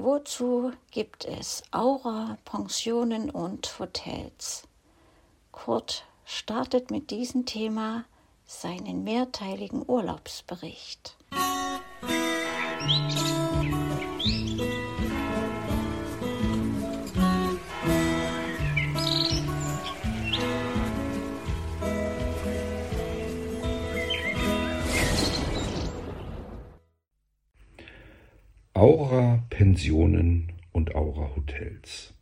Wozu gibt es Aura, Pensionen und Hotels? Kurt startet mit diesem Thema seinen mehrteiligen Urlaubsbericht. Aura Pensionen und Aura Hotels.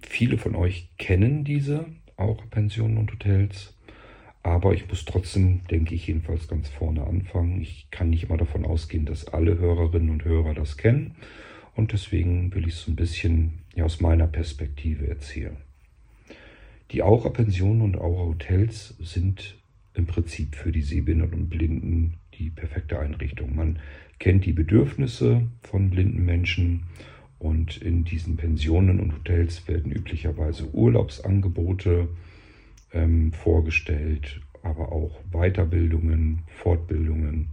Viele von euch kennen diese Aura Pensionen und Hotels, aber ich muss trotzdem, denke ich, jedenfalls ganz vorne anfangen. Ich kann nicht immer davon ausgehen, dass alle Hörerinnen und Hörer das kennen und deswegen will ich es so ein bisschen ja, aus meiner Perspektive erzählen. Die Aura Pensionen und Aura Hotels sind im Prinzip für die Sehbehinderten und Blinden die perfekte Einrichtung. Man kennt die Bedürfnisse von blinden Menschen und in diesen Pensionen und Hotels werden üblicherweise Urlaubsangebote ähm, vorgestellt, aber auch Weiterbildungen, Fortbildungen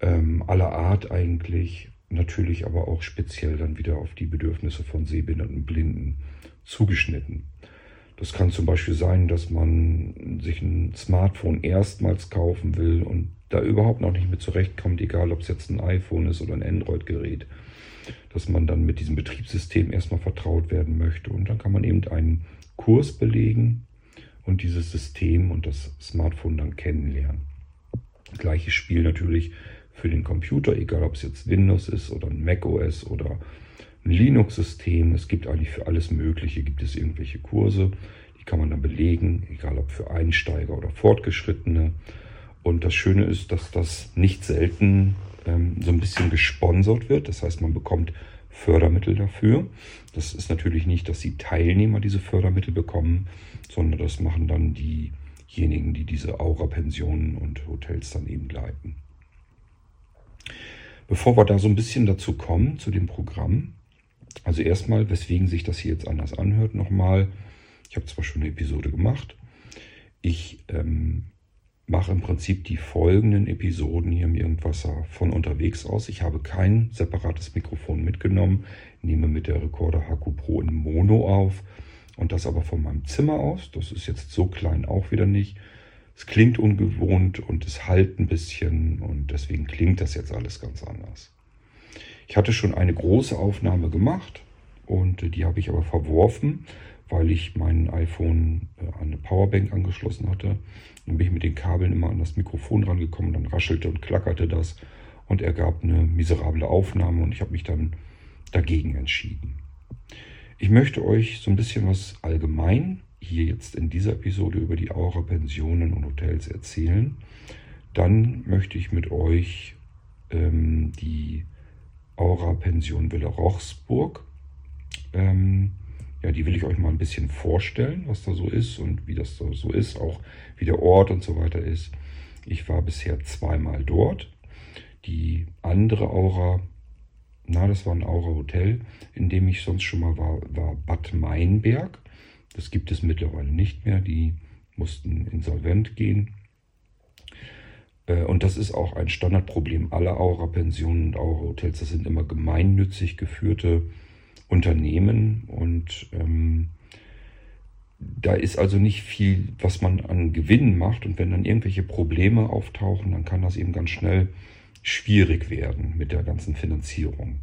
ähm, aller Art eigentlich, natürlich aber auch speziell dann wieder auf die Bedürfnisse von Sehbehinderten Blinden zugeschnitten. Das kann zum Beispiel sein, dass man sich ein Smartphone erstmals kaufen will und da überhaupt noch nicht mit zurechtkommt, egal ob es jetzt ein iPhone ist oder ein Android-Gerät, dass man dann mit diesem Betriebssystem erstmal vertraut werden möchte. Und dann kann man eben einen Kurs belegen und dieses System und das Smartphone dann kennenlernen. Gleiches Spiel natürlich für den Computer, egal ob es jetzt Windows ist oder ein Mac OS oder ein Linux-System. Es gibt eigentlich für alles Mögliche, gibt es irgendwelche Kurse, die kann man dann belegen, egal ob für Einsteiger oder Fortgeschrittene. Und das Schöne ist, dass das nicht selten ähm, so ein bisschen gesponsert wird. Das heißt, man bekommt Fördermittel dafür. Das ist natürlich nicht, dass die Teilnehmer diese Fördermittel bekommen, sondern das machen dann diejenigen, die diese Aura-Pensionen und Hotels dann eben leiten. Bevor wir da so ein bisschen dazu kommen, zu dem Programm, also erstmal, weswegen sich das hier jetzt anders anhört, nochmal. Ich habe zwar schon eine Episode gemacht. Ich ähm, mache im Prinzip die folgenden Episoden hier im Irgendwasser von unterwegs aus. Ich habe kein separates Mikrofon mitgenommen, nehme mit der Recorder Haku Pro in Mono auf und das aber von meinem Zimmer aus. Das ist jetzt so klein auch wieder nicht. Es klingt ungewohnt und es halt ein bisschen und deswegen klingt das jetzt alles ganz anders. Ich hatte schon eine große Aufnahme gemacht und äh, die habe ich aber verworfen, weil ich mein iPhone äh, an eine Powerbank angeschlossen hatte. Dann bin ich mit den Kabeln immer an das Mikrofon rangekommen, dann raschelte und klackerte das und ergab eine miserable Aufnahme und ich habe mich dann dagegen entschieden. Ich möchte euch so ein bisschen was allgemein hier jetzt in dieser Episode über die Aura Pensionen und Hotels erzählen. Dann möchte ich mit euch ähm, die Aura-Pension Villa Rochsburg. Ähm, ja, die will ich euch mal ein bisschen vorstellen, was da so ist und wie das da so ist, auch wie der Ort und so weiter ist. Ich war bisher zweimal dort. Die andere Aura, na, das war ein Aura-Hotel, in dem ich sonst schon mal war, war Bad Meinberg. Das gibt es mittlerweile nicht mehr. Die mussten insolvent gehen. Äh, und das ist auch ein Standardproblem aller Aura-Pensionen und Aura-Hotels. Das sind immer gemeinnützig geführte Unternehmen und ähm, da ist also nicht viel, was man an Gewinn macht. Und wenn dann irgendwelche Probleme auftauchen, dann kann das eben ganz schnell schwierig werden mit der ganzen Finanzierung.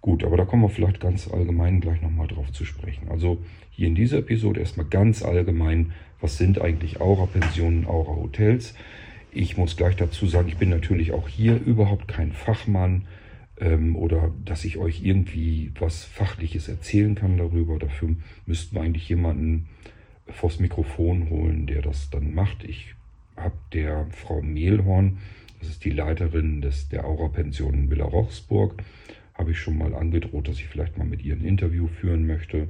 Gut, aber da kommen wir vielleicht ganz allgemein gleich nochmal drauf zu sprechen. Also hier in dieser Episode erstmal ganz allgemein, was sind eigentlich Aura-Pensionen, Aura-Hotels? Ich muss gleich dazu sagen, ich bin natürlich auch hier überhaupt kein Fachmann ähm, oder dass ich euch irgendwie was Fachliches erzählen kann darüber. Dafür müssten wir eigentlich jemanden vors Mikrofon holen, der das dann macht. Ich habe der Frau Mehlhorn, das ist die Leiterin des, der Aura-Pension in Villa Rochsburg, habe ich schon mal angedroht, dass ich vielleicht mal mit ihr ein Interview führen möchte.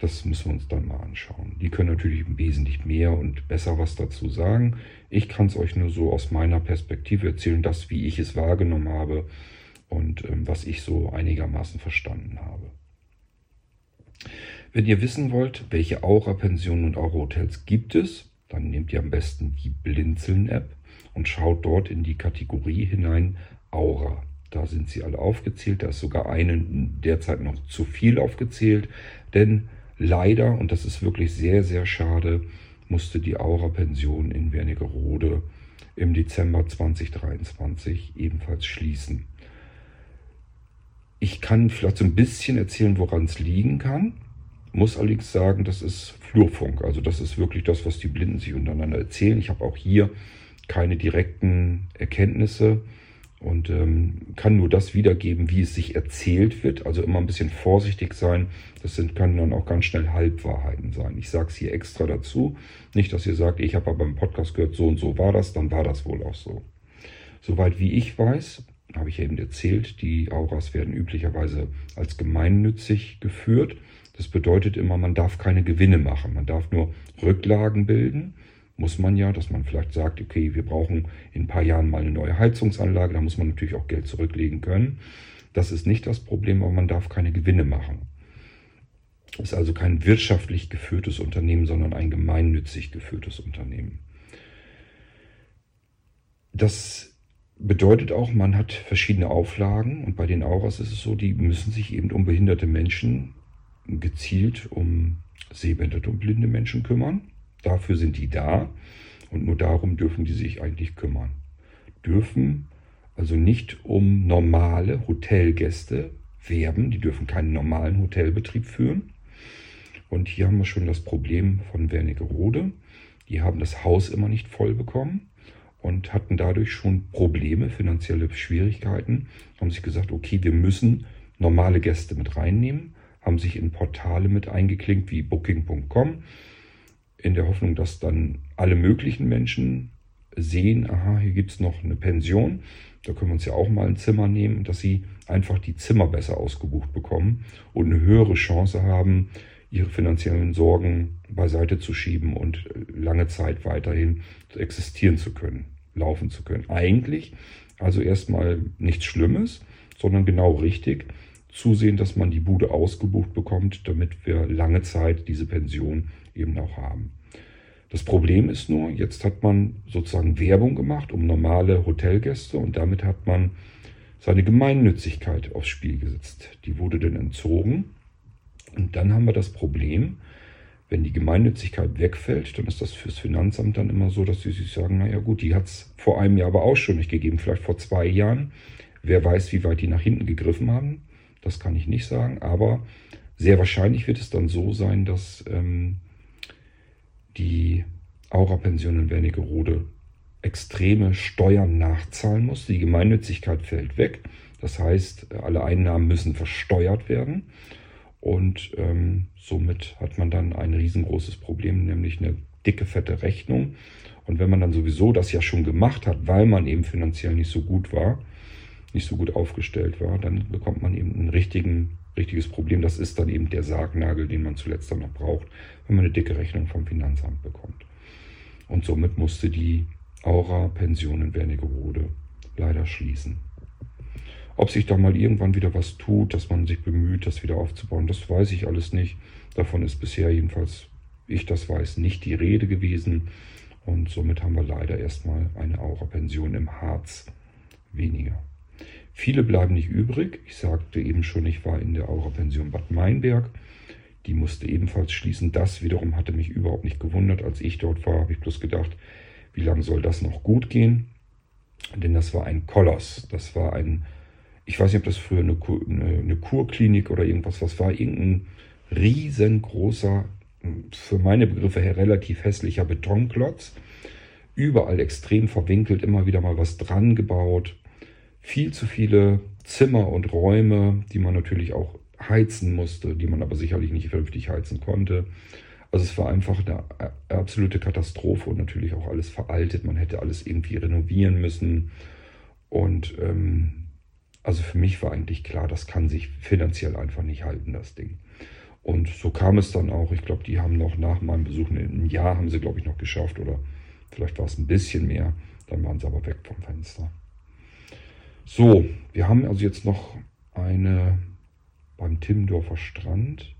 Das müssen wir uns dann mal anschauen. Die können natürlich wesentlich mehr und besser was dazu sagen. Ich kann es euch nur so aus meiner Perspektive erzählen, das, wie ich es wahrgenommen habe und ähm, was ich so einigermaßen verstanden habe. Wenn ihr wissen wollt, welche Aura-Pensionen und Aura-Hotels gibt es, dann nehmt ihr am besten die Blinzeln-App und schaut dort in die Kategorie hinein Aura. da sind sie alle aufgezählt. Da ist sogar eine derzeit noch zu viel aufgezählt. Denn leider, und das ist wirklich sehr, sehr schade, musste die Aura-Pension in Wernigerode im Dezember 2023 ebenfalls schließen. Ich kann vielleicht so ein bisschen erzählen, woran es liegen kann. Muss allerdings sagen, das ist Flurfunk. Also das ist wirklich das, was die Blinden sich untereinander erzählen. Ich habe auch hier keine direkten Erkenntnisse und ähm, kann nur das wiedergeben, wie es sich erzählt wird. Also immer ein bisschen vorsichtig sein. Das sind, können dann auch ganz schnell Halbwahrheiten sein. Ich sage es hier extra dazu. Nicht, dass ihr sagt, ich habe aber im Podcast gehört, so und so war das, dann war das wohl auch so. Soweit wie ich weiß, habe ich eben erzählt, die Auras werden üblicherweise als gemeinnützig geführt. Das bedeutet immer, man darf keine Gewinne machen. Man darf nur Rücklagen bilden muss man ja, dass man vielleicht sagt, okay, wir brauchen in ein paar Jahren mal eine neue Heizungsanlage, da muss man natürlich auch Geld zurücklegen können. Das ist nicht das Problem, aber man darf keine Gewinne machen. Es ist also kein wirtschaftlich geführtes Unternehmen, sondern ein gemeinnützig geführtes Unternehmen. Das bedeutet auch, man hat verschiedene Auflagen und bei den Auras ist es so, die müssen sich eben um behinderte Menschen gezielt um sehbehinderte und blinde Menschen kümmern. Dafür sind die da und nur darum dürfen die sich eigentlich kümmern. Dürfen also nicht um normale Hotelgäste werben, die dürfen keinen normalen Hotelbetrieb führen. Und hier haben wir schon das Problem von Wernigerode. Die haben das Haus immer nicht voll bekommen und hatten dadurch schon Probleme, finanzielle Schwierigkeiten. Haben sich gesagt, okay, wir müssen normale Gäste mit reinnehmen, haben sich in Portale mit eingeklinkt wie booking.com in der Hoffnung, dass dann alle möglichen Menschen sehen, aha, hier gibt es noch eine Pension, da können wir uns ja auch mal ein Zimmer nehmen, dass sie einfach die Zimmer besser ausgebucht bekommen und eine höhere Chance haben, ihre finanziellen Sorgen beiseite zu schieben und lange Zeit weiterhin existieren zu können, laufen zu können. Eigentlich also erstmal nichts Schlimmes, sondern genau richtig zusehen, dass man die Bude ausgebucht bekommt, damit wir lange Zeit diese Pension eben auch haben. Das Problem ist nur, jetzt hat man sozusagen Werbung gemacht um normale Hotelgäste und damit hat man seine Gemeinnützigkeit aufs Spiel gesetzt. Die wurde dann entzogen und dann haben wir das Problem, wenn die Gemeinnützigkeit wegfällt, dann ist das fürs Finanzamt dann immer so, dass sie sich sagen, naja gut, die hat es vor einem Jahr aber auch schon nicht gegeben, vielleicht vor zwei Jahren. Wer weiß, wie weit die nach hinten gegriffen haben, das kann ich nicht sagen, aber sehr wahrscheinlich wird es dann so sein, dass ähm, die Aura-Pension in Wernigerode extreme Steuern nachzahlen muss. Die Gemeinnützigkeit fällt weg. Das heißt, alle Einnahmen müssen versteuert werden. Und ähm, somit hat man dann ein riesengroßes Problem, nämlich eine dicke, fette Rechnung. Und wenn man dann sowieso das ja schon gemacht hat, weil man eben finanziell nicht so gut war, nicht so gut aufgestellt war, dann bekommt man eben ein richtiges Problem. Das ist dann eben der Sargnagel, den man zuletzt dann noch braucht, wenn man eine dicke Rechnung vom Finanzamt bekommt. Und somit musste die Aura-Pension in Wernigerode leider schließen. Ob sich da mal irgendwann wieder was tut, dass man sich bemüht, das wieder aufzubauen, das weiß ich alles nicht. Davon ist bisher jedenfalls, ich das weiß, nicht die Rede gewesen. Und somit haben wir leider erstmal eine Aura-Pension im Harz weniger. Viele bleiben nicht übrig. Ich sagte eben schon, ich war in der Aura-Pension Bad Meinberg. Die musste ebenfalls schließen. Das wiederum hatte mich überhaupt nicht gewundert. Als ich dort war, habe ich bloß gedacht, wie lange soll das noch gut gehen? Denn das war ein Koloss. Das war ein, ich weiß nicht, ob das früher eine, Kur, eine, eine Kurklinik oder irgendwas was war. Irgendein riesengroßer, für meine Begriffe her relativ hässlicher Betonklotz. Überall extrem verwinkelt, immer wieder mal was dran gebaut. Viel zu viele Zimmer und Räume, die man natürlich auch heizen musste, die man aber sicherlich nicht vernünftig heizen konnte. Also es war einfach eine absolute Katastrophe und natürlich auch alles veraltet. Man hätte alles irgendwie renovieren müssen. Und ähm, also für mich war eigentlich klar, das kann sich finanziell einfach nicht halten, das Ding. Und so kam es dann auch. Ich glaube, die haben noch nach meinem Besuch, in einem Jahr haben sie, glaube ich, noch geschafft oder vielleicht war es ein bisschen mehr. Dann waren sie aber weg vom Fenster. So, wir haben also jetzt noch eine beim Timmendorfer Strand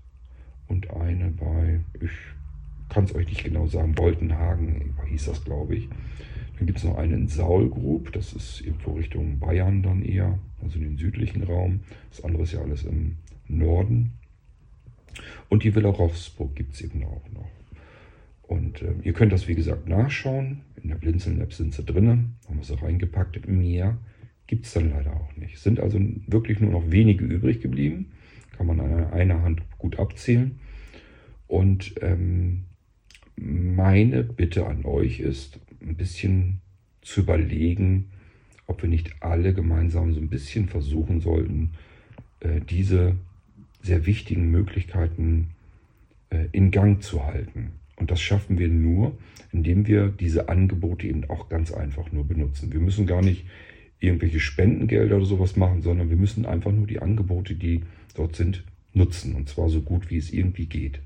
und eine bei, ich kann es euch nicht genau sagen, Boltenhagen hieß das, glaube ich. Dann gibt es noch eine in Saulgrub, das ist irgendwo Richtung Bayern dann eher, also den südlichen Raum. Das andere ist ja alles im Norden. Und die Villa Rochsburg gibt es eben auch noch. Und äh, ihr könnt das wie gesagt nachschauen. In der Blinzeln-App sind sie drin, haben wir sie reingepackt. Mehr gibt es dann leider auch nicht. Sind also wirklich nur noch wenige übrig geblieben. Kann man an einer Hand gut abzählen. Und ähm, meine Bitte an euch ist, ein bisschen zu überlegen, ob wir nicht alle gemeinsam so ein bisschen versuchen sollten, äh, diese sehr wichtigen Möglichkeiten äh, in Gang zu halten. Und das schaffen wir nur, indem wir diese Angebote eben auch ganz einfach nur benutzen. Wir müssen gar nicht irgendwelche Spendengelder oder sowas machen, sondern wir müssen einfach nur die Angebote, die dort sind, nutzen. Und zwar so gut, wie es irgendwie geht.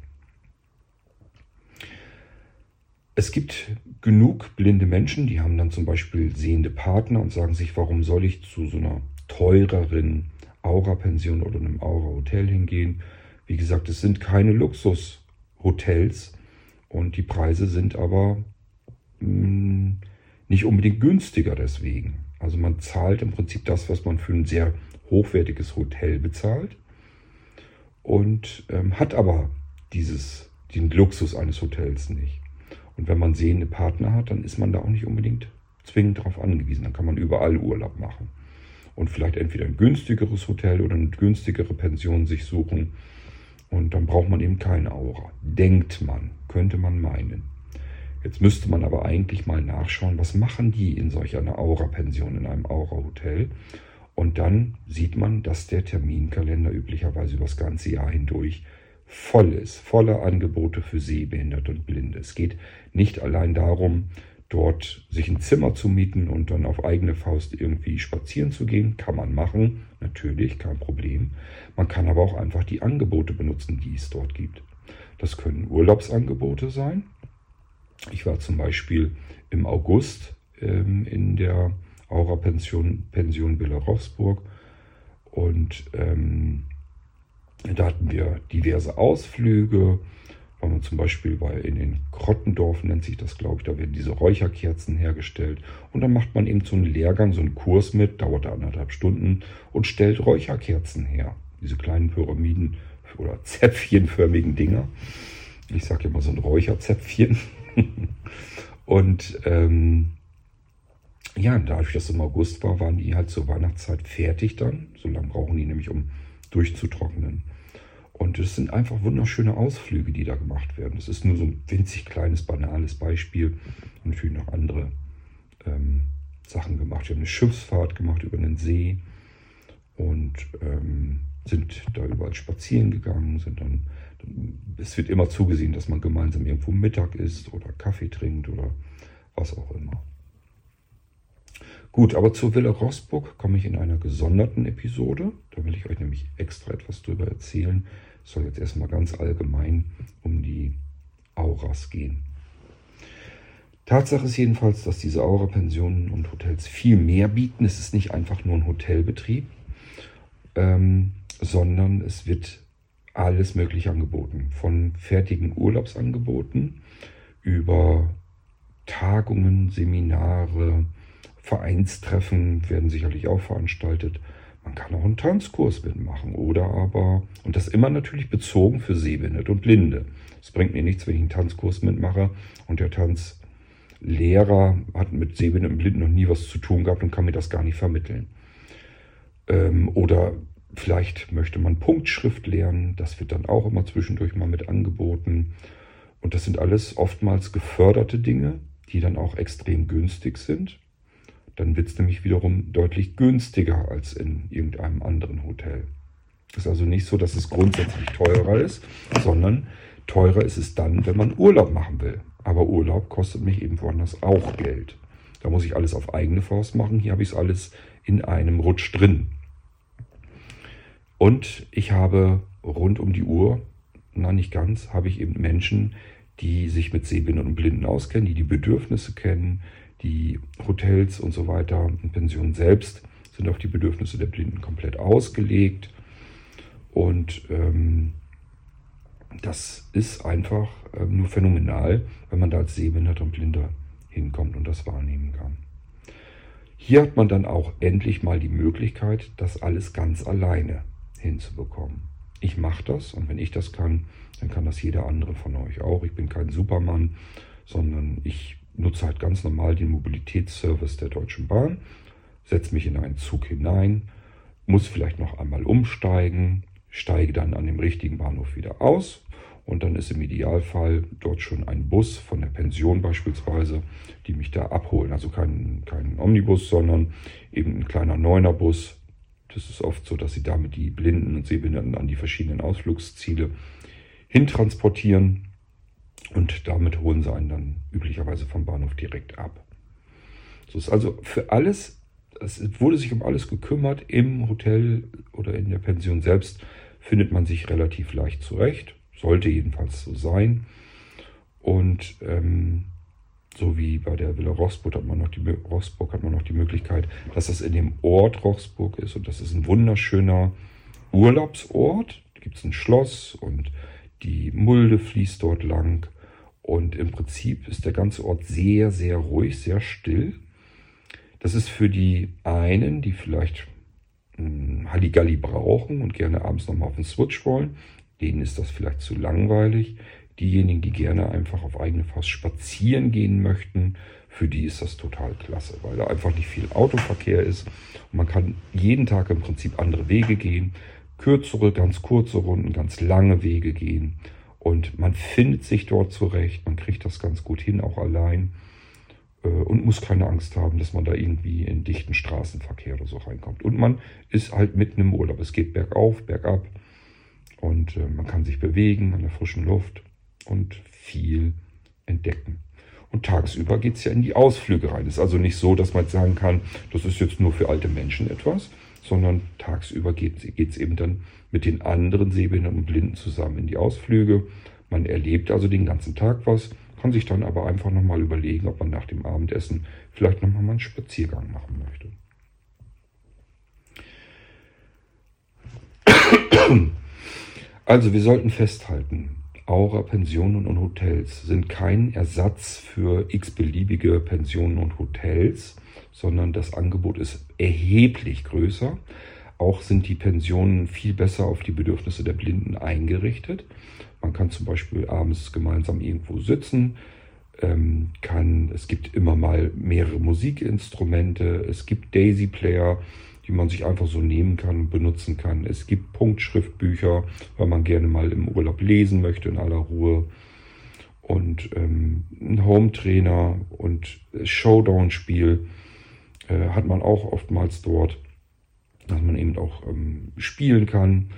Es gibt genug blinde Menschen, die haben dann zum Beispiel sehende Partner und sagen sich, warum soll ich zu so einer teureren Aura-Pension oder einem Aura-Hotel hingehen? Wie gesagt, es sind keine Luxushotels und die Preise sind aber mh, hm, nicht unbedingt günstiger deswegen. Also man zahlt im Prinzip das, was man für ein sehr hochwertiges Hotel bezahlt und ähm, hat aber dieses, den Luxus eines Hotels nicht. Und wenn man sehende Partner hat, dann ist man da auch nicht unbedingt zwingend darauf angewiesen. Dann kann man überall Urlaub machen. Und vielleicht entweder ein günstigeres Hotel oder eine günstigere Pension sich suchen. Und dann braucht man eben keine Aura. Denkt man, könnte man meinen. Jetzt müsste man aber eigentlich mal nachschauen, was machen die in solch einer Aura-Pension, in einem Aura-Hotel. Und dann sieht man, dass der Terminkalender üblicherweise über das ganze Jahr hindurch voll ist, voller Angebote für Sehbehinderte und Blinde. Es geht nicht allein darum, dort sich ein Zimmer zu mieten und dann auf eigene Faust irgendwie spazieren zu gehen. Kann man machen, natürlich, kein Problem. Man kann aber auch einfach die Angebote benutzen, die es dort gibt. Das können Urlaubsangebote sein. Ich war zum Beispiel im August ähm, in der Aura-Pension Pension Villa Rossburg und ähm, da hatten wir diverse Ausflüge. Waren wir zum Beispiel bei, in den Krottendorf, nennt sich das, glaube ich, da werden diese Räucherkerzen hergestellt. Und dann macht man eben so einen Lehrgang, so einen Kurs mit, dauert anderthalb Stunden und stellt Räucherkerzen her. Diese kleinen Pyramiden oder zäpfchenförmigen Dinger. Ich sage immer so ein Räucherzäpfchen. und ähm, ja, dadurch, dass es im August war, waren die halt zur Weihnachtszeit fertig dann. So lange brauchen die nämlich, um durchzutrocknen. Und es sind einfach wunderschöne Ausflüge, die da gemacht werden. Das ist nur so ein winzig kleines, banales Beispiel. Und natürlich noch andere ähm, Sachen gemacht. Wir haben eine Schiffsfahrt gemacht über einen See und ähm, sind da überall spazieren gegangen, sind dann, es wird immer zugesehen, dass man gemeinsam irgendwo Mittag isst oder Kaffee trinkt oder was auch immer. Gut, aber zur Villa Rossburg komme ich in einer gesonderten Episode. Da will ich euch nämlich extra etwas drüber erzählen. Soll jetzt erstmal ganz allgemein um die Auras gehen. Tatsache ist jedenfalls, dass diese Aura-Pensionen und Hotels viel mehr bieten. Es ist nicht einfach nur ein Hotelbetrieb, ähm, sondern es wird alles Mögliche angeboten. Von fertigen Urlaubsangeboten über Tagungen, Seminare, Vereinstreffen werden sicherlich auch veranstaltet. Man kann auch einen Tanzkurs mitmachen oder aber, und das immer natürlich bezogen für Sehbehinderte und Blinde. Es bringt mir nichts, wenn ich einen Tanzkurs mitmache und der Tanzlehrer hat mit Sehbehinderten und Blinden noch nie was zu tun gehabt und kann mir das gar nicht vermitteln. Ähm, oder vielleicht möchte man Punktschrift lernen, das wird dann auch immer zwischendurch mal mit angeboten. Und das sind alles oftmals geförderte Dinge, die dann auch extrem günstig sind. Dann wird es nämlich wiederum deutlich günstiger als in irgendeinem anderen Hotel. Es ist also nicht so, dass es grundsätzlich teurer ist, sondern teurer ist es dann, wenn man Urlaub machen will. Aber Urlaub kostet mich eben woanders auch Geld. Da muss ich alles auf eigene Faust machen. Hier habe ich es alles in einem Rutsch drin. Und ich habe rund um die Uhr, na nicht ganz, habe ich eben Menschen, die sich mit Sehbehinderten und Blinden auskennen, die die Bedürfnisse kennen, die Hotels und so weiter und Pensionen selbst sind auf die Bedürfnisse der Blinden komplett ausgelegt. Und ähm, das ist einfach ähm, nur phänomenal, wenn man da als Sehbehinderter und Blinder hinkommt und das wahrnehmen kann. Hier hat man dann auch endlich mal die Möglichkeit, das alles ganz alleine hinzubekommen. Ich mache das und wenn ich das kann, dann kann das jeder andere von euch auch. Ich bin kein Supermann, sondern ich nutze halt ganz normal den Mobilitätsservice der Deutschen Bahn, setze mich in einen Zug hinein, muss vielleicht noch einmal umsteigen, steige dann an dem richtigen Bahnhof wieder aus und dann ist im Idealfall dort schon ein Bus von der Pension beispielsweise, die mich da abholen. Also kein, kein Omnibus, sondern eben ein kleiner Neunerbus. Das ist oft so, dass sie damit die Blinden und Sehbehinderten an die verschiedenen Ausflugsziele hintransportieren. Und damit holen sie einen dann üblicherweise vom Bahnhof direkt ab. So ist also für alles, es wurde sich um alles gekümmert. Im Hotel oder in der Pension selbst findet man sich relativ leicht zurecht. Sollte jedenfalls so sein. Und ähm, so wie bei der Villa Roxburg hat man noch die, Roxburg hat man noch die Möglichkeit, dass das in dem Ort Roxburg ist. Und das ist ein wunderschöner Urlaubsort. Da gibt es ein Schloss und die Mulde fließt dort lang. Und im Prinzip ist der ganze Ort sehr, sehr ruhig, sehr still. Das ist für die einen, die vielleicht hm, Halligalli brauchen und gerne abends nochmal auf den Switch wollen, denen ist das vielleicht zu langweilig. Diejenigen, die gerne einfach auf eigene Faust spazieren gehen möchten, für die ist das total klasse, weil da einfach nicht viel Autoverkehr ist. Und man kann jeden Tag im Prinzip andere Wege gehen, kürzere, ganz kurze Runden, ganz lange Wege gehen. Und man findet sich dort zurecht, man kriegt das ganz gut hin, auch allein. Äh, und muss keine Angst haben, dass man da irgendwie in dichten Straßenverkehr oder so reinkommt. Und man ist halt mitten im Urlaub. Es geht bergauf, bergab und äh, man kann sich bewegen an der frischen Luft und viel entdecken. Und tagsüber geht es ja in die Ausflüge rein. Es ist also nicht so, dass man sagen kann, das ist jetzt nur für alte Menschen etwas, sondern tagsüber geht es eben dann mit den anderen Sehbehinderten und Blinden zusammen in die Ausflüge. Man erlebt also den ganzen Tag was, kann sich dann aber einfach nochmal überlegen, ob man nach dem Abendessen vielleicht nochmal einen Spaziergang machen möchte. Also wir sollten festhalten, Aura Pensionen und Hotels sind kein Ersatz für x-beliebige Pensionen und Hotels, sondern das Angebot ist erheblich größer. Auch sind die Pensionen viel besser auf die Bedürfnisse der Blinden eingerichtet. Man kann zum Beispiel abends gemeinsam irgendwo sitzen. Ähm, kann, es gibt immer mal mehrere Musikinstrumente. Es gibt Daisy Player, die man sich einfach so nehmen kann und benutzen kann. Es gibt Punktschriftbücher, weil man gerne mal im Urlaub lesen möchte in aller Ruhe. Und ähm, ein Home-Trainer und Showdown-Spiel äh, hat man auch oftmals dort, dass man eben auch ähm, spielen kann.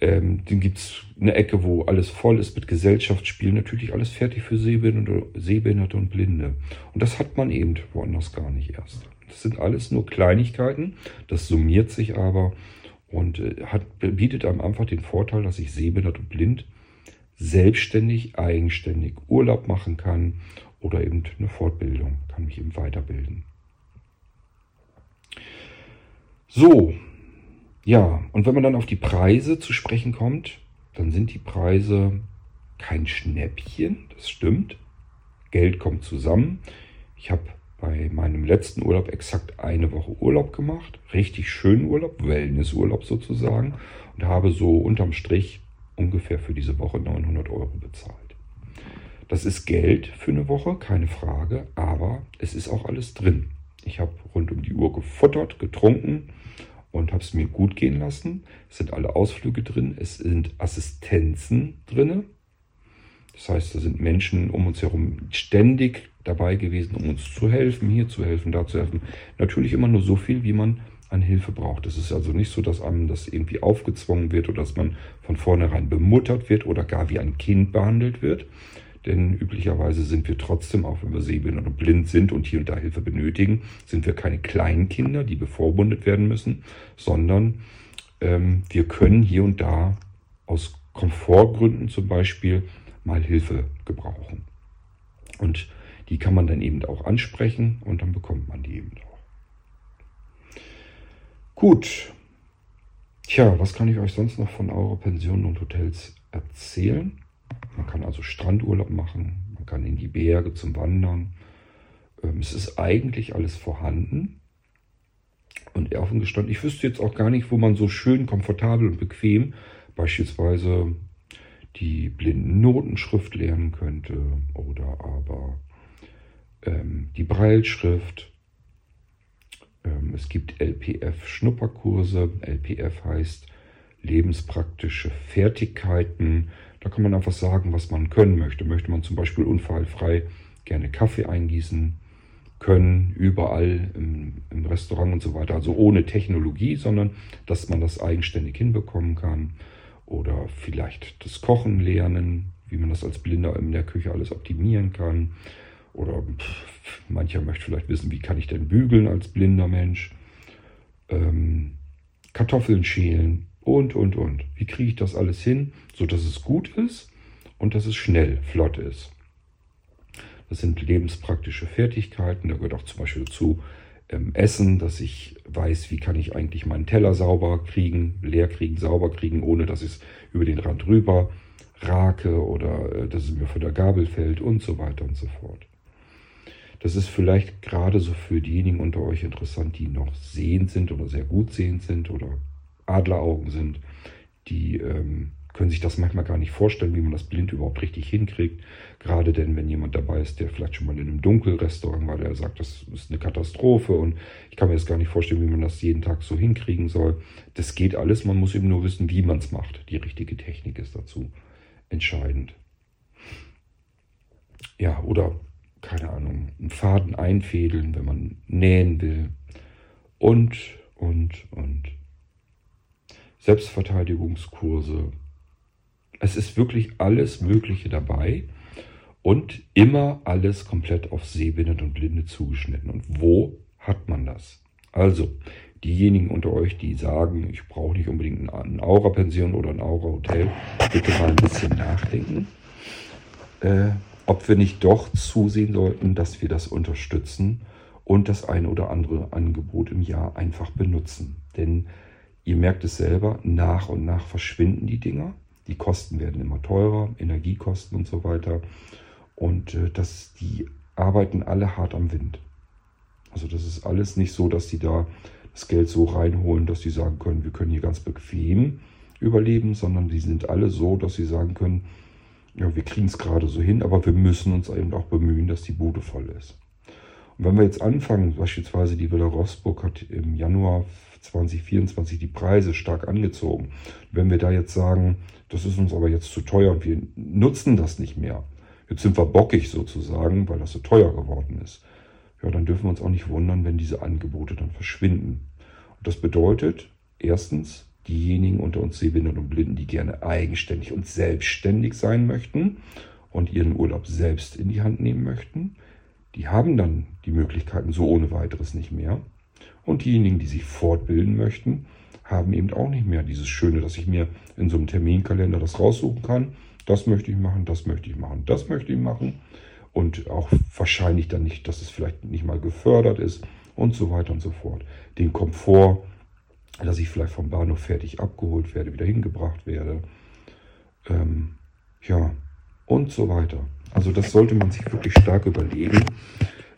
Ähm, dann gibt es eine Ecke, wo alles voll ist mit Gesellschaftsspielen. Natürlich alles fertig für Sehbehinderte, Sehbehinderte und Blinde. Und das hat man eben woanders gar nicht erst. Das sind alles nur Kleinigkeiten. Das summiert sich aber und äh, hat, bietet einem einfach den Vorteil, dass ich sehbehindert und blind selbstständig, eigenständig Urlaub machen kann oder eben eine Fortbildung, kann mich eben weiterbilden. So, ja, und wenn man dann auf die Preise zu sprechen kommt, dann sind die Preise kein Schnäppchen, das stimmt. Geld kommt zusammen. Ich habe bei meinem letzten Urlaub exakt eine Woche Urlaub gemacht. Richtig schönen Urlaub, Wellnessurlaub sozusagen. Und habe so unterm Strich ungefähr für diese Woche 900 Euro bezahlt. Das ist Geld für eine Woche, keine Frage, aber es ist auch alles drin. Ich habe rund um die Uhr gefuttert, getrunken und habe es mir gut gehen lassen. Es sind alle Ausflüge drin, es sind Assistenzen drin. Das heißt, da sind Menschen um uns herum ständig dabei gewesen, um uns zu helfen, hier zu helfen, da zu helfen. Natürlich immer nur so viel, wie man an Hilfe braucht. Es ist also nicht so, dass einem das irgendwie aufgezwungen wird oder dass man von vornherein bemuttert wird oder gar wie ein Kind behandelt wird. Denn üblicherweise sind wir trotzdem, auch wenn wir sehbehindert und blind sind und hier und da Hilfe benötigen, sind wir keine kleinen Kinder, die bevorbundet werden müssen, sondern ähm, wir können hier und da aus Komfortgründen zum Beispiel mal Hilfe gebrauchen. Und die kann man dann eben auch ansprechen und dann bekommt man die eben auch. Gut. Tja, was kann ich euch sonst noch von eurer Pensionen und Hotels erzählen? Man kann also Strandurlaub machen, man kann in die Berge zum Wandern. Ähm, es ist eigentlich alles vorhanden. Und offen gestanden, ich wüsste jetzt auch gar nicht, wo man so schön, komfortabel und bequem beispielsweise die blinden Notenschrift lernen könnte oder aber ähm, die Breilschrift. Ähm, es gibt LPF-Schnupperkurse. LPF heißt lebenspraktische Fertigkeiten. Da kann man einfach sagen, was man können möchte. Möchte man zum Beispiel unfallfrei gerne Kaffee eingießen können, überall im, im, Restaurant und so weiter. Also ohne Technologie, sondern dass man das eigenständig hinbekommen kann. Oder vielleicht das Kochen lernen, wie man das als Blinder in der Küche alles optimieren kann. Oder pff, mancher möchte vielleicht wissen, wie kann ich denn bügeln als blinder Mensch. Ähm, Kartoffeln schälen und, und, und. Wie kriege ich das alles hin, sodass es gut ist und dass es schnell, flott ist. Das sind lebenspraktische Fertigkeiten. Da gehört auch zum Beispiel dazu ähm, Essen, dass ich weiß, wie kann ich eigentlich meinen Teller sauber kriegen, leer kriegen, sauber kriegen, ohne dass ich es über den Rand rüber rake oder äh, dass es mir von der Gabel fällt und so weiter und so fort. Das ist vielleicht gerade so für diejenigen unter euch interessant, die noch sehend sind oder sehr gut sehend sind oder Adleraugen sind. Die ähm, können sich das manchmal gar nicht vorstellen, wie man das blind überhaupt richtig hinkriegt. Gerade denn, wenn jemand dabei ist, der vielleicht schon mal in einem Dunkelrestaurant war, der sagt, das ist eine Katastrophe und ich kann mir das gar nicht vorstellen, wie man das jeden Tag so hinkriegen soll. Das geht alles, man muss eben nur wissen, wie man es macht. Die richtige Technik ist dazu entscheidend. Ja, oder keine Ahnung, einen Faden einfädeln, wenn man nähen will. Und, und, und. Selbstverteidigungskurse. Es ist wirklich alles Mögliche dabei und immer alles komplett auf Sehbehinderte und Blinde zugeschnitten. Und wo hat man das? Also, diejenigen unter euch, die sagen, ich brauche nicht unbedingt eine Aura-Pension oder ein Aura-Hotel, bitte mal ein bisschen nachdenken. Äh, ob wir nicht doch zusehen sollten, dass wir das unterstützen und das ein oder andere Angebot im Jahr einfach benutzen. Denn ihr merkt es selber, nach und nach verschwinden die Dinger. Die Kosten werden immer teurer, Energiekosten und so weiter. Und äh, das, die arbeiten alle hart am Wind. Also das ist alles nicht so, dass die da das Geld so reinholen, dass sie sagen können, wir können hier ganz bequem überleben, sondern die sind alle so, dass sie sagen können, ja, wir kriegen es gerade so hin, aber wir müssen uns eben auch bemühen, dass die Bude voll ist. Und wenn wir jetzt anfangen, beispielsweise die Villa Rossburg hat im Januar 2024 die Preise stark angezogen. Wenn wir da jetzt sagen, das ist uns aber jetzt zu teuer und wir nutzen das nicht mehr, jetzt sind wir bockig sozusagen, weil das so teuer geworden ist, ja, dann dürfen wir uns auch nicht wundern, wenn diese Angebote dann verschwinden. Und das bedeutet, erstens, diejenigen unter uns Sehbehinderten und Blinden, die gerne eigenständig und selbstständig sein möchten und ihren Urlaub selbst in die Hand nehmen möchten, die haben dann die Möglichkeiten so ohne weiteres nicht mehr. Und diejenigen, die sich fortbilden möchten, haben eben auch nicht mehr dieses Schöne, dass ich mir in so einem Terminkalender das raussuchen kann. Das möchte ich machen, das möchte ich machen, das möchte ich machen. Und auch wahrscheinlich dann nicht, dass es vielleicht nicht mal gefördert ist und so weiter und so fort. Den Komfort dass ich vielleicht vom Bahnhof fertig abgeholt werde, wieder hingebracht werde. Ähm, ja, und so weiter. Also das sollte man sich wirklich stark überlegen,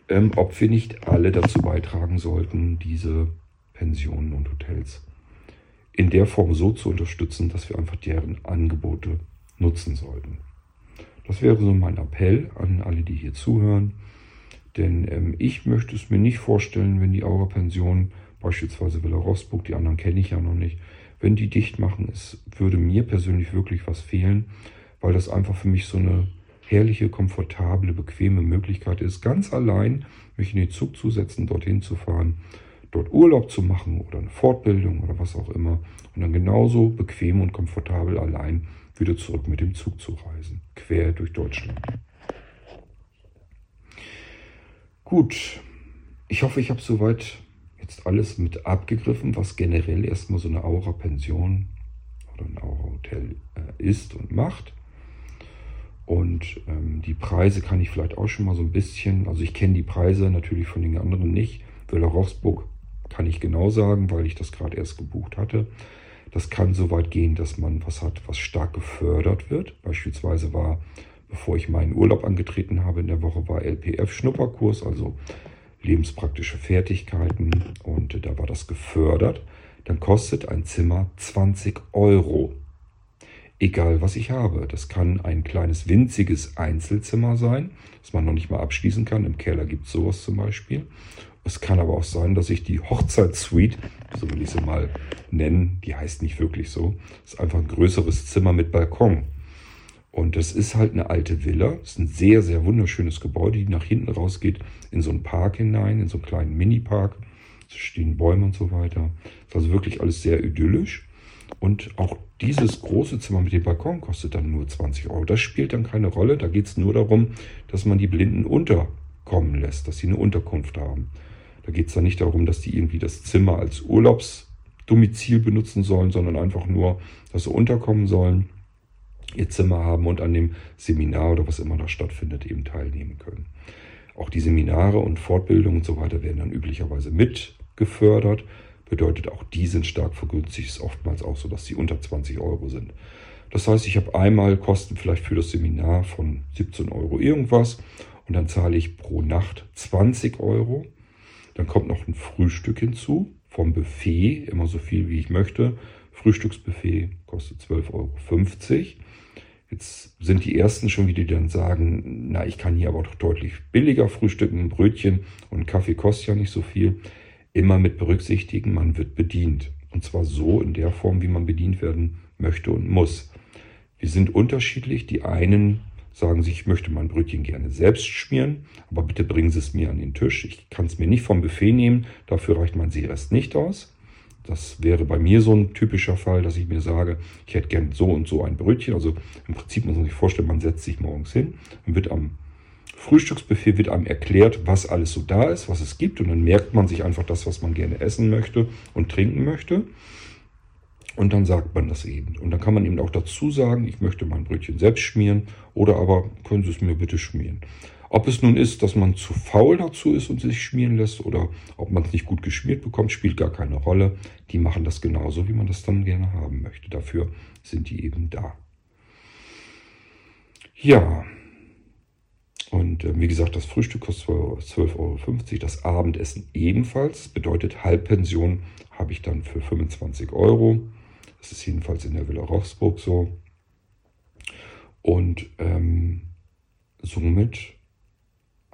ähm, ob wir nicht alle dazu beitragen sollten, diese Pensionen und Hotels in der Form so zu unterstützen, dass wir einfach deren Angebote nutzen sollten. Das wäre so mein Appell an alle, die hier zuhören. Denn ähm, ich möchte es mir nicht vorstellen, wenn die Aura-Pension beispielsweise Villa Rossburg, die anderen kenne ich ja noch nicht. Wenn die dicht machen, es würde mir persönlich wirklich was fehlen, weil das einfach für mich so eine herrliche, komfortable, bequeme Möglichkeit ist, ganz allein mich in den Zug zu setzen, dorthin zu fahren, dort Urlaub zu machen oder eine Fortbildung oder was auch immer und dann genauso bequem und komfortabel allein wieder zurück mit dem Zug zu reisen, quer durch Deutschland. Gut, ich hoffe, ich habe soweit jetzt alles mit abgegriffen, was generell erstmal so eine Aura-Pension oder ein Aura-Hotel äh, ist und macht. Und ähm, die Preise kann ich vielleicht auch schon mal so ein bisschen, also ich kenne die Preise natürlich von den anderen nicht. Villa Rossburg kann ich genau sagen, weil ich das gerade erst gebucht hatte. Das kann so weit gehen, dass man was hat, was stark gefördert wird. Beispielsweise war bevor ich meinen Urlaub angetreten habe in der Woche, war LPF Schnupperkurs, also lebenspraktische Fertigkeiten. Und da war das gefördert. Dann kostet ein Zimmer 20 Euro. Egal was ich habe. Das kann ein kleines winziges Einzelzimmer sein, das man noch nicht mal abschließen kann. Im Keller gibt es sowas zum Beispiel. Es kann aber auch sein, dass ich die Hochzeitssuite, so will ich sie mal nennen, die heißt nicht wirklich so, ist einfach ein größeres Zimmer mit Balkon. Und das ist halt eine alte Villa. Das ist ein sehr, sehr wunderschönes Gebäude, die nach hinten rausgeht in so einen Park hinein, in so einen kleinen Mini-Park. Es stehen Bäume und so weiter. Das ist also wirklich alles sehr idyllisch. Und auch dieses große Zimmer mit dem Balkon kostet dann nur 20 Euro. Das spielt dann keine Rolle. Da geht es nur darum, dass man die Blinden unterkommen lässt, dass sie eine Unterkunft haben. Da geht es dann nicht darum, dass die irgendwie das Zimmer als Urlaubsdomizil benutzen sollen, sondern einfach nur, dass sie unterkommen sollen, ihr Zimmer haben und an dem Seminar oder was immer da stattfindet eben teilnehmen können. Auch die Seminare und Fortbildungen und so weiter werden dann üblicherweise mit gefördert. Bedeutet, auch die sind stark vergünstigt. Ist oftmals auch so, dass sie unter 20 Euro sind. Das heißt, ich habe einmal Kosten vielleicht für das Seminar von 17 Euro irgendwas und dann zahle ich pro Nacht 20 Euro. Dann kommt noch ein Frühstück hinzu vom Buffet, immer so viel wie ich möchte. Frühstücksbuffet kostet 12,50 Euro. Jetzt sind die ersten schon wieder, die dann sagen, na, ich kann hier aber doch deutlich billiger frühstücken, ein Brötchen und Kaffee kostet ja nicht so viel. Immer mit berücksichtigen, man wird bedient. Und zwar so in der Form, wie man bedient werden möchte und muss. Wir sind unterschiedlich. Die einen sagen sich, ich möchte mein Brötchen gerne selbst schmieren, aber bitte bringen Sie es mir an den Tisch. Ich kann es mir nicht vom Buffet nehmen, dafür reicht mein Seerest nicht aus. Das wäre bei mir so ein typischer Fall, dass ich mir sage, ich hätte gern so und so ein Brötchen. Also im Prinzip muss man sich vorstellen, man setzt sich morgens hin und wird am Frühstücksbuffet wird einem erklärt, was alles so da ist, was es gibt. Und dann merkt man sich einfach das, was man gerne essen möchte und trinken möchte. Und dann sagt man das eben. Und dann kann man eben auch dazu sagen, ich möchte mein Brötchen selbst schmieren oder aber können Sie es mir bitte schmieren. Ob es nun ist, dass man zu faul dazu ist und sich schmieren lässt oder ob man es nicht gut geschmiert bekommt, spielt gar keine Rolle. Die machen das genauso, wie man das dann gerne haben möchte. Dafür sind die eben da. Ja, und äh, wie gesagt, das Frühstück kostet 12,50 Euro, das Abendessen ebenfalls. Bedeutet, Halbpension habe ich dann für 25 Euro. Das ist jedenfalls in der Villa Rochsburg so. Und ähm, somit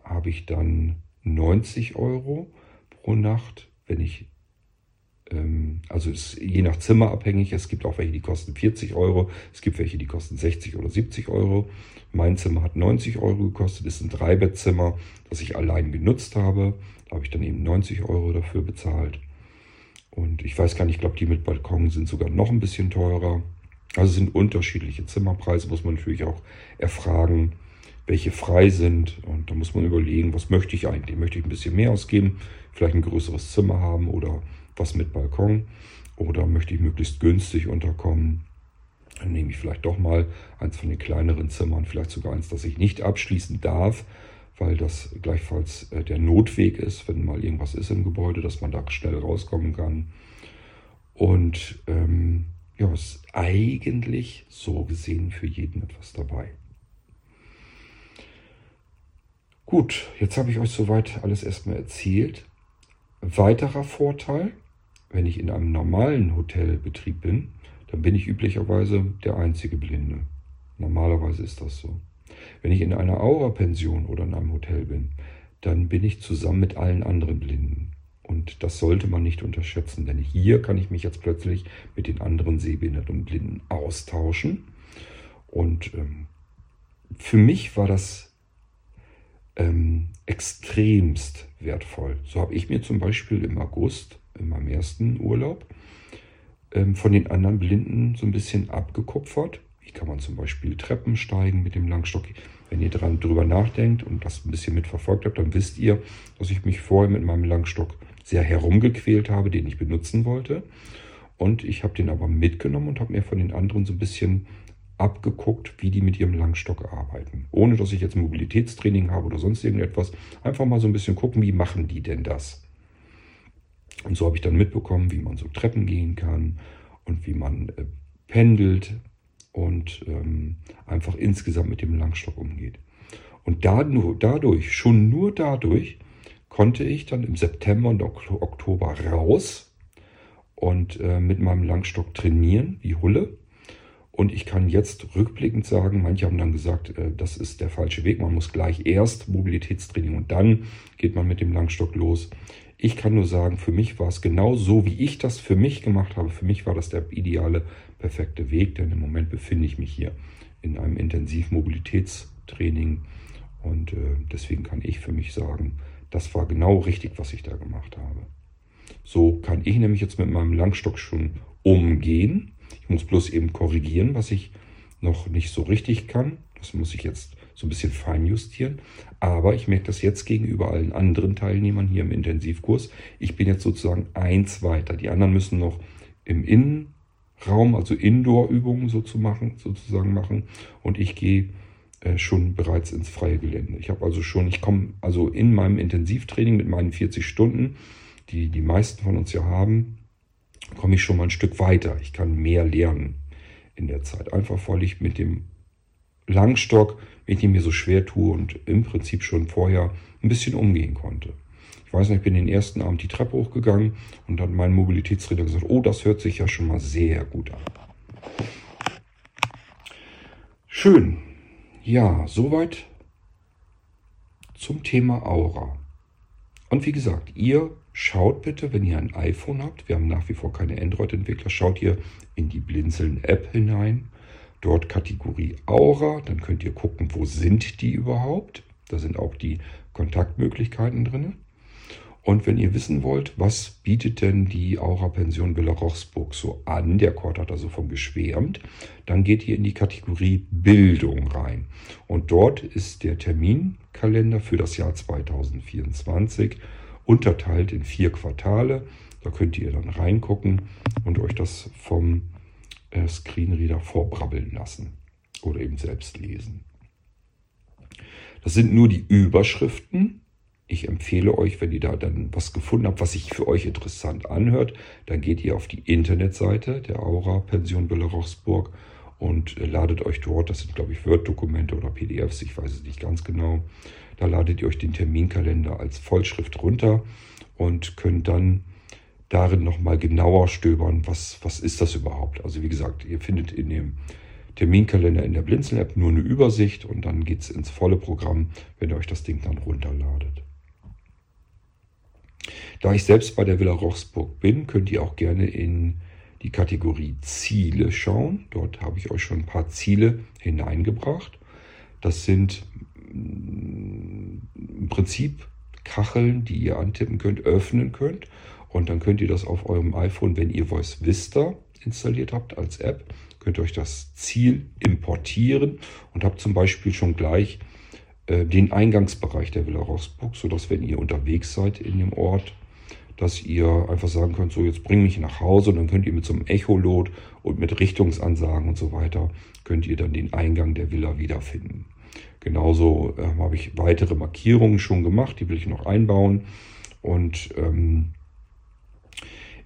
habe ich dann 90 Euro pro Nacht, wenn ich, ähm, also ist je nach Zimmer abhängig. Es gibt auch welche, die kosten 40 Euro. Es gibt welche, die kosten 60 oder 70 Euro. Mein Zimmer hat 90 Euro gekostet. Ist ein Dreibettzimmer, das ich allein genutzt habe. Da habe ich dann eben 90 Euro dafür bezahlt. Und ich weiß gar nicht, ich glaube, die mit Balkon sind sogar noch ein bisschen teurer. Also sind unterschiedliche Zimmerpreise, muss man natürlich auch erfragen, welche frei sind. Und da muss man überlegen, was möchte ich eigentlich? Möchte ich ein bisschen mehr ausgeben, vielleicht ein größeres Zimmer haben oder was mit Balkon? Oder möchte ich möglichst günstig unterkommen? Dann nehme ich vielleicht doch mal eins von den kleineren Zimmern, vielleicht sogar eins, das ich nicht abschließen darf, weil das gleichfalls äh, der Notweg ist, wenn mal irgendwas ist im Gebäude, dass man da schnell rauskommen kann. Und ähm, ja, ist eigentlich so gesehen für jeden etwas dabei. Gut, jetzt habe ich euch soweit alles erstmal erzählt. Weiterer Vorteil, wenn ich in einem normalen Hotelbetrieb bin, dann bin ich üblicherweise der einzige Blinde. Normalerweise ist das so. Wenn ich in einer Aura-Pension oder in einem Hotel bin, dann bin ich zusammen mit allen anderen Blinden. Und das sollte man nicht unterschätzen, denn hier kann ich mich jetzt plötzlich mit den anderen Sehbehinderten und Blinden austauschen. Und ähm, für mich war das ähm, extremst wertvoll. So habe ich mir zum Beispiel im August, in meinem ersten Urlaub, von den anderen Blinden so ein bisschen abgekupfert wie kann man zum Beispiel Treppen steigen mit dem Langstock? Wenn ihr dran, drüber nachdenkt und das ein bisschen mitverfolgt habt, dann wisst ihr, dass ich mich vorher mit meinem Langstock sehr herumgequält habe, den ich benutzen wollte. Und ich habe den aber mitgenommen und habe mir von den anderen so ein bisschen abgeguckt, wie die mit ihrem Langstock arbeiten. Ohne dass ich jetzt Mobilitätstraining habe oder sonst irgendetwas. Einfach mal so ein bisschen gucken, wie machen die denn das? Und so habe ich dann mitbekommen, wie man so Treppen gehen kann und wie man äh, pendelt, und ähm, einfach insgesamt mit dem Langstock umgeht. Und dadurch, schon nur dadurch, konnte ich dann im September und Oktober raus und äh, mit meinem Langstock trainieren, wie Hulle. Und ich kann jetzt rückblickend sagen, manche haben dann gesagt, äh, das ist der falsche Weg. Man muss gleich erst Mobilitätstraining und dann geht man mit dem Langstock los. Ich kann nur sagen, für mich war es genau so, wie ich das für mich gemacht habe. Für mich war das der ideale, perfekte Weg, denn im Moment befinde ich mich hier in einem Intensivmobilitätstraining und äh, deswegen kann ich für mich sagen, das war genau richtig, was ich da gemacht habe. So kann ich nämlich jetzt mit meinem Langstock schon umgehen. Ich muss bloß eben korrigieren, was ich noch nicht so richtig kann. Das muss ich jetzt so ein bisschen feinjustieren. Aber ich merke das jetzt gegenüber allen anderen Teilnehmern hier im Intensivkurs. Ich bin jetzt sozusagen eins weiter. Die anderen müssen noch im Innenraum, also Indoor-Übungen so zu machen, sozusagen machen. Und ich gehe äh, schon bereits ins freie Gelände. Ich habe also schon, ich komme also in meinem Intensivtraining mit meinen 40 Stunden, die die meisten von uns ja haben, komme ich schon mal ein Stück weiter. Ich kann mehr lernen in der Zeit. Einfach weil ich mit dem Langstock, mit dem mir so schwer tue und im Prinzip schon vorher ein bisschen umgehen konnte. Ich weiß noch, ich bin den ersten Abend die Treppe hochgegangen und dann mein Mobilitätsräder gesagt, oh, das hört sich ja schon mal sehr gut an. Schön. Ja, soweit zum Thema Aura. Und wie gesagt, ihr schaut bitte, wenn ihr ein iPhone habt, wir haben nach wie vor keine Android-Entwickler, schaut ihr in die Blinzeln-App hinein dort Kategorie Aura. Dann könnt ihr gucken, wo sind die überhaupt. Da sind auch die Kontaktmöglichkeiten drin. Und wenn ihr wissen wollt, was bietet denn die Aura-Pension Villa Rochsburg so an, der Kort hat also von geschwärmt, dann geht ihr in die Kategorie Bildung rein. Und dort ist der Terminkalender für das Jahr 2024 unterteilt in vier Quartale. Da könnt ihr dann reingucken und euch das vom Screenreader vorbrabbeln lassen oder eben selbst lesen. Das sind nur die Überschriften. Ich empfehle euch, wenn ihr da dann was gefunden habt, was sich für euch interessant anhört, dann geht ihr auf die Internetseite der Aura Pension Rochsburg und äh, ladet euch dort, das sind glaube ich Word-Dokumente oder PDFs, ich weiß es nicht ganz genau, da ladet ihr euch den Terminkalender als Vollschrift runter und könnt dann darin nochmal genauer stöbern, was, was ist das überhaupt. Also wie gesagt, ihr findet in dem Terminkalender in der Blinzeln-App nur eine Übersicht und dann geht es ins volle Programm, wenn ihr euch das Ding dann runterladet. Da ich selbst bei der Villa Rochsburg bin, könnt ihr auch gerne in die Kategorie Ziele schauen. Dort habe ich euch schon ein paar Ziele hineingebracht. Das sind mm, im Prinzip Kacheln, die ihr antippen könnt, öffnen könnt und dann könnt ihr das auf eurem iPhone, wenn ihr Voice Vista installiert habt als App, könnt ihr euch das Ziel importieren und habt zum Beispiel schon gleich äh, den Eingangsbereich der Villa Rossburg, sodass wenn ihr unterwegs seid in dem Ort, dass ihr einfach sagen könnt, so jetzt bring mich nach Hause und dann könnt ihr mit so einem Echolot und mit Richtungsansagen und so weiter, könnt ihr dann den Eingang der Villa wiederfinden. Genauso äh, habe ich weitere Markierungen schon gemacht, die will ich noch einbauen und ähm,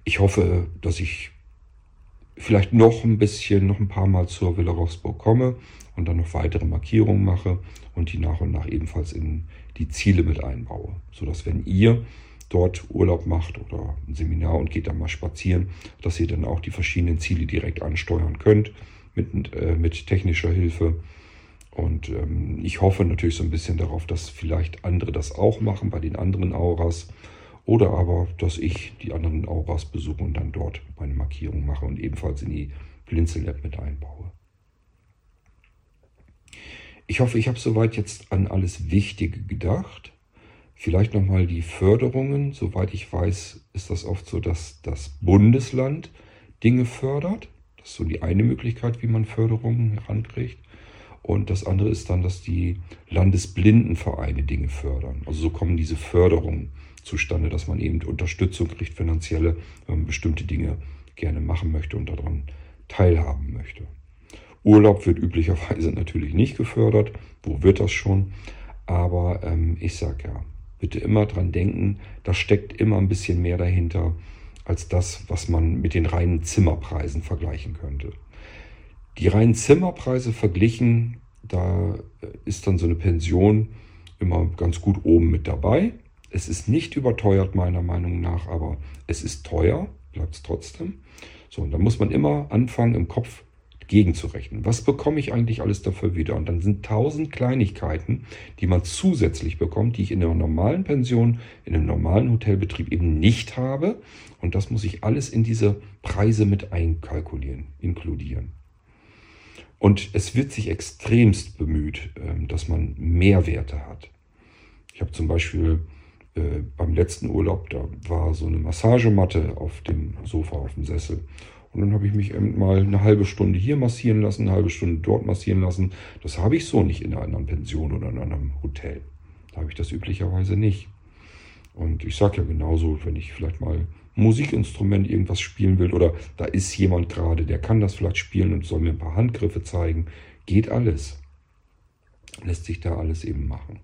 ich hoffe, dass ich vielleicht noch ein bisschen, noch ein paar Mal zur Villa Rochsburg komme und dann noch weitere Markierungen mache und die nach und nach ebenfalls in die Ziele mit einbaue. Sodass wenn ihr dort Urlaub macht oder ein Seminar und geht dann mal spazieren, dass ihr dann auch die verschiedenen Ziele direkt ansteuern könnt mit, äh, mit technischer Hilfe. Und ähm, ich hoffe natürlich so ein bisschen darauf, dass vielleicht andere das auch machen bei den anderen Auras oder aber, dass ich die anderen Auras besuche und dann dort meine Markierung mache und ebenfalls in die Blinzel-App mit einbaue. Ich hoffe, ich habe soweit jetzt an alles Wichtige gedacht. Vielleicht nochmal die Förderungen. Soweit ich weiß, ist das oft so, dass das Bundesland Dinge fördert. Das ist so die eine Möglichkeit, wie man Förderungen herankriegt. Und das andere ist dann, dass die Landesblindenvereine Dinge fördern. Also so kommen diese Förderungen zustande, dass man eben Unterstützung kriegt, finanzielle, wenn man bestimmte Dinge gerne machen möchte und daran teilhaben möchte. Urlaub wird üblicherweise natürlich nicht gefördert. Wo wird das schon? Aber ähm, ich sage ja, bitte immer dran denken, da steckt immer ein bisschen mehr dahinter als das, was man mit den reinen Zimmerpreisen vergleichen könnte. Die reinen Zimmerpreise verglichen, da ist dann so eine Pension immer ganz gut oben mit dabei. Es ist nicht überteuert meiner Meinung nach, aber es ist teuer, bleibt es trotzdem. So, und da muss man immer anfangen im Kopf gegenzurechnen. Was bekomme ich eigentlich alles dafür wieder? Und dann sind tausend Kleinigkeiten, die man zusätzlich bekommt, die ich in einer normalen Pension, in einem normalen Hotelbetrieb eben nicht habe. Und das muss ich alles in diese Preise mit einkalkulieren, inkludieren. Und es wird sich extremst bemüht, ähm, dass man Mehrwerte hat. Ich habe zum Beispiel äh, beim letzten Urlaub, da war so eine Massagematte auf dem Sofa, auf dem Sessel. Und dann habe ich mich eben mal eine halbe Stunde hier massieren lassen, eine halbe Stunde dort massieren lassen. Das habe ich so nicht in einer anderen Pension oder in einem Hotel. Da habe ich das üblicherweise nicht. Und ich sage ja genauso, wenn ich vielleicht mal Musikinstrument irgendwas spielen will oder da ist jemand gerade, der kann das vielleicht spielen und soll mir ein paar Handgriffe zeigen, geht alles. Lässt sich da alles eben machen.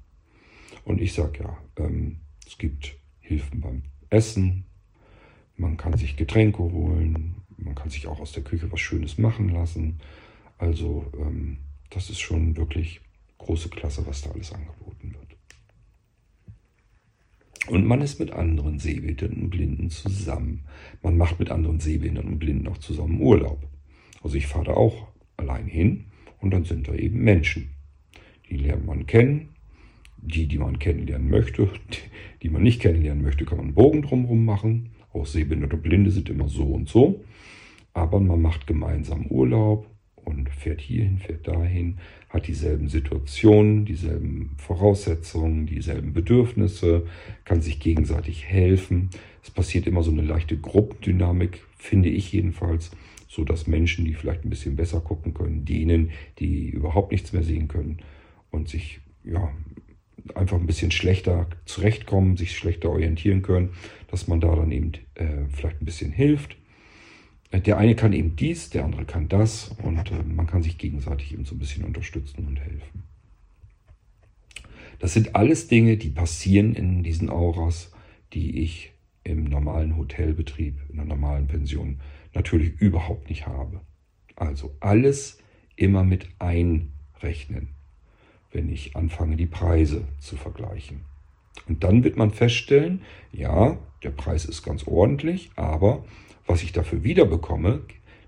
Und ich sage ja, ähm, es gibt Hilfen beim Essen, man kann sich Getränke holen, man kann sich auch aus der Küche was Schönes machen lassen. Also ähm, das ist schon wirklich große Klasse, was da alles angeboten wird. Und man ist mit anderen Sehbehinderten und Blinden zusammen. Man macht mit anderen Sehbehinderten und Blinden auch zusammen Urlaub. Also ich fahre da auch allein hin und dann sind da eben Menschen. Die lernt man kennen. Die, die man kennenlernen möchte, die man nicht kennenlernen möchte, kann man einen Bogen drumherum machen. Auch Sehbehinderte und Blinde sind immer so und so. Aber man macht gemeinsam Urlaub und fährt hierhin, fährt dahin, hat dieselben Situationen, dieselben Voraussetzungen, dieselben Bedürfnisse, kann sich gegenseitig helfen. Es passiert immer so eine leichte Gruppendynamik, finde ich jedenfalls, so dass Menschen, die vielleicht ein bisschen besser gucken können, denen, die überhaupt nichts mehr sehen können und sich ja einfach ein bisschen schlechter zurechtkommen, sich schlechter orientieren können, dass man da dann eben äh, vielleicht ein bisschen hilft der eine kann eben dies, der andere kann das und äh, man kann sich gegenseitig eben so ein bisschen unterstützen und helfen. Das sind alles Dinge, die passieren in diesen Auras, die ich im normalen Hotelbetrieb, in einer normalen Pension natürlich überhaupt nicht habe. Also alles immer mit einrechnen, wenn ich anfange, die Preise zu vergleichen. Und dann wird man feststellen, ja, der Preis ist ganz ordentlich, aber was ich dafür wiederbekomme,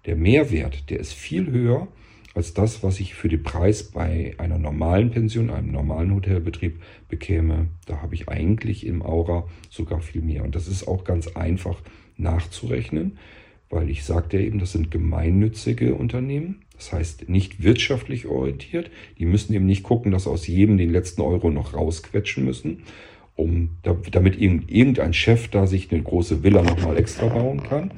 der Mehrwert, der ist viel höher als das, was ich für den Preis bei einer normalen Pension, einem normalen Hotelbetrieb bekäme. Da habe ich eigentlich im Aura sogar viel mehr. Und das ist auch ganz einfach nachzurechnen, weil ich sagte ja eben, das sind gemeinnützige Unternehmen. Das heißt, nicht wirtschaftlich orientiert. Die müssen eben nicht gucken, dass aus jedem den letzten Euro noch rausquetschen müssen, um, damit irgendein Chef da sich eine große Villa nochmal extra bauen kann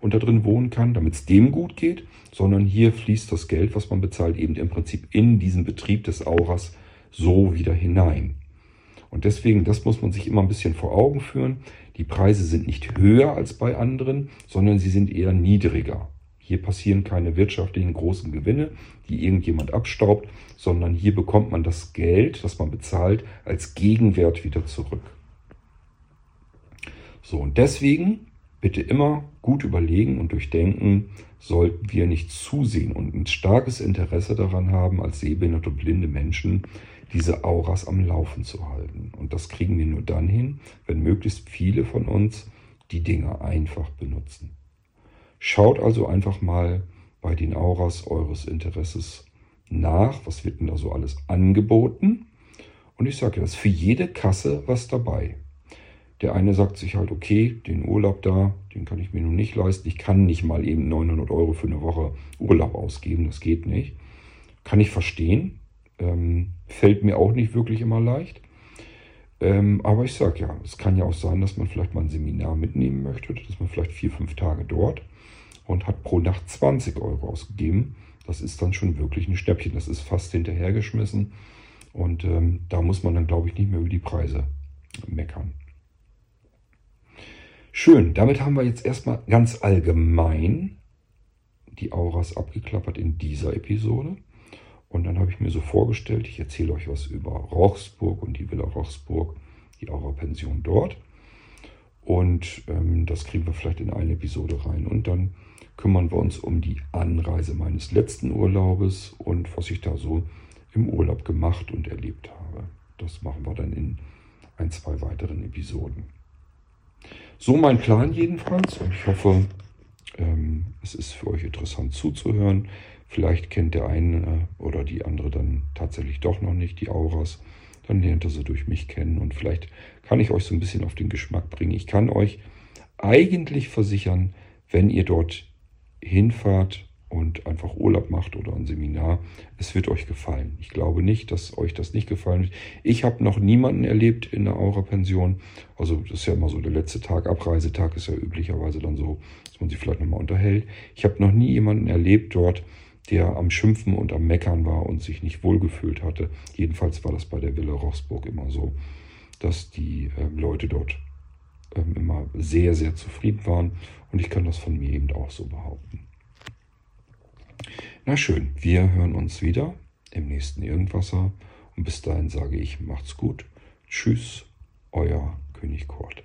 und da drin wohnen kann, damit es dem gut geht, sondern hier fließt das Geld, was man bezahlt, eben im Prinzip in diesen Betrieb des Auras so wieder hinein. Und deswegen, das muss man sich immer ein bisschen vor Augen führen. Die Preise sind nicht höher als bei anderen, sondern sie sind eher niedriger. Hier passieren keine wirtschaftlichen großen Gewinne, die irgendjemand abstaubt, sondern hier bekommt man das Geld, das man bezahlt, als Gegenwert wieder zurück. So, und deswegen bitte immer gut überlegen und durchdenken, sollten wir nicht zusehen und ein starkes Interesse daran haben, als sehbehinderte und blinde Menschen diese Auras am Laufen zu halten. Und das kriegen wir nur dann hin, wenn möglichst viele von uns die Dinge einfach benutzen. Schaut also einfach mal bei den Auras eures Interesses nach, was wird denn da so alles angeboten. Und ich sage ja, ist für jede Kasse was dabei. Der eine sagt sich halt, okay, den Urlaub da, den kann ich mir nun nicht leisten. Ich kann nicht mal eben 900 Euro für eine Woche Urlaub ausgeben, das geht nicht. Kann ich verstehen. Ähm, fällt mir auch nicht wirklich immer leicht. Ähm, aber ich sage ja, es kann ja auch sein, dass man vielleicht mal ein Seminar mitnehmen möchte, dass man vielleicht vier, fünf Tage dort und hat pro Nacht 20 Euro ausgegeben. Das ist dann schon wirklich ein Schnäppchen. Das ist fast hinterhergeschmissen. Und ähm, da muss man dann, glaube ich, nicht mehr über die Preise meckern. Schön, damit haben wir jetzt erstmal ganz allgemein die Auras abgeklappert in dieser Episode. Und dann habe ich mir so vorgestellt, ich erzähle euch was über Rochsburg und die Villa Rochsburg, die Aura-Pension dort. Und ähm, das kriegen wir vielleicht in eine Episode rein. Und dann kümmern wir uns um die Anreise meines letzten Urlaubes und was ich da so im Urlaub gemacht und erlebt habe. Das machen wir dann in ein, zwei weiteren Episoden. So mein Plan jedenfalls und ich hoffe, ähm, es ist für euch interessant zuzuhören. Vielleicht kennt der eine oder die andere dann tatsächlich doch noch nicht die Auras. Dann lernt er sie durch mich kennen und vielleicht kann ich euch so ein bisschen auf den Geschmack bringen. Ich kann euch eigentlich versichern, wenn ihr dort hinfahrt und einfach Urlaub macht oder ein Seminar, es wird euch gefallen. Ich glaube nicht, dass euch das nicht gefallen wird. Ich habe noch niemanden erlebt in der Aura-Pension. Also das ist ja immer so der letzte Tag, Abreisetag ist ja üblicherweise dann so, dass man sich vielleicht nochmal unterhält. Ich habe noch nie jemanden erlebt dort, der am Schimpfen und am Meckern war und sich nicht wohlgefühlt hatte. Jedenfalls war das bei der Villa Rochsburg immer so, dass die äh, Leute dort ähm, immer sehr, sehr zufrieden waren. Und ich kann das von mir eben auch so behaupten. Na schön, wir hören uns wieder im nächsten Irgendwasser. Und bis dahin sage ich, macht's gut. Tschüss, euer König Kurt.